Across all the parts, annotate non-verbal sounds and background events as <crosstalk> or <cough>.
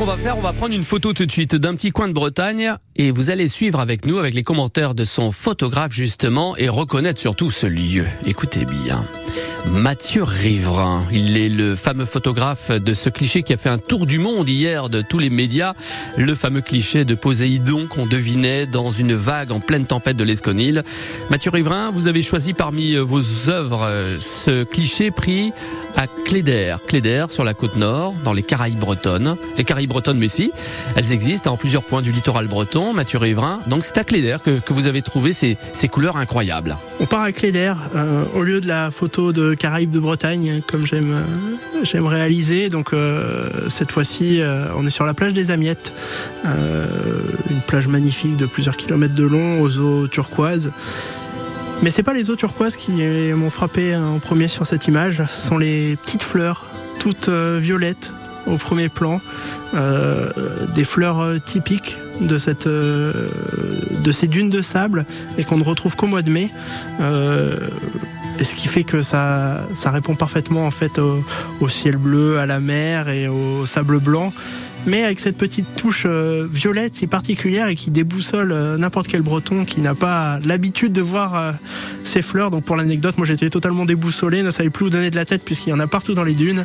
qu'on va faire On va prendre une photo tout de suite d'un petit coin de Bretagne et vous allez suivre avec nous, avec les commentaires de son photographe justement, et reconnaître surtout ce lieu. Écoutez bien. Mathieu Riverain, il est le fameux photographe de ce cliché qui a fait un tour du monde hier de tous les médias, le fameux cliché de Poséidon qu'on devinait dans une vague en pleine tempête de l'Esconil. Mathieu Riverain, vous avez choisi parmi vos œuvres euh, ce cliché pris à Cléder, Cléder sur la côte nord, dans les Caraïbes bretonnes. Les Caraïbes bretonnes, mais si, elles existent en plusieurs points du littoral breton, Mathieu Riverain. Donc c'est à Cléder que, que, vous avez trouvé ces, ces couleurs incroyables. On part à Cléder, euh, au lieu de la photo de Caraïbes de Bretagne, comme j'aime euh, j'aime réaliser. Donc euh, cette fois-ci, euh, on est sur la plage des Amiettes, une plage magnifique de plusieurs kilomètres de long, aux eaux turquoises. Mais c'est pas les eaux turquoises qui m'ont frappé en premier sur cette image, ce sont les petites fleurs, toutes violettes au premier plan, des fleurs typiques de ces dunes de sable et qu'on ne retrouve qu'au mois de mai. Ce qui fait que ça, répond parfaitement en fait au, ciel bleu, à la mer et au sable blanc, mais avec cette petite touche euh, violette si particulière et qui déboussole euh, n'importe quel breton qui n'a pas l'habitude de voir euh, ces fleurs. Donc pour l'anecdote, moi j'étais totalement déboussolé, ne savais plus où donner de la tête puisqu'il y en a partout dans les dunes.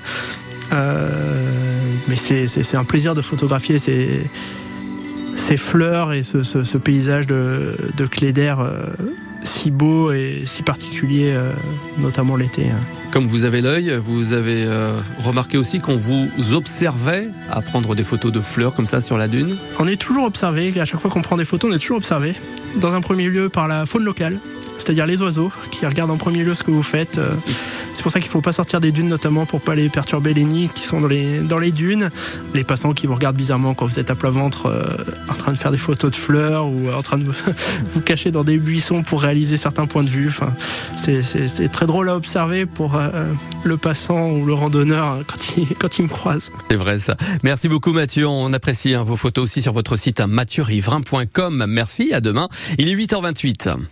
mais c'est un plaisir de photographier ces, fleurs et ce, paysage de, de Cléder si beau et si particulier, euh, notamment l'été. Hein. Comme vous avez l'œil, vous avez euh, remarqué aussi qu'on vous observait à prendre des photos de fleurs comme ça sur la dune On est toujours observé, à chaque fois qu'on prend des photos, on est toujours observé. Dans un premier lieu par la faune locale, c'est-à-dire les oiseaux qui regardent en premier lieu ce que vous faites. Euh, c'est pour ça qu'il ne faut pas sortir des dunes, notamment pour pas les perturber les nids qui sont dans les, dans les dunes. Les passants qui vous regardent bizarrement quand vous êtes à plat ventre euh, en train de faire des photos de fleurs ou en train de <laughs> vous, cacher dans des buissons pour réaliser certains points de vue. Enfin, c'est très drôle à observer pour euh, le passant ou le randonneur quand il, <laughs> quand il me croise. C'est vrai ça. Merci beaucoup Mathieu. On apprécie hein, vos photos aussi sur votre site mathieu-riverain.com. Merci, à demain. Il est 8h28.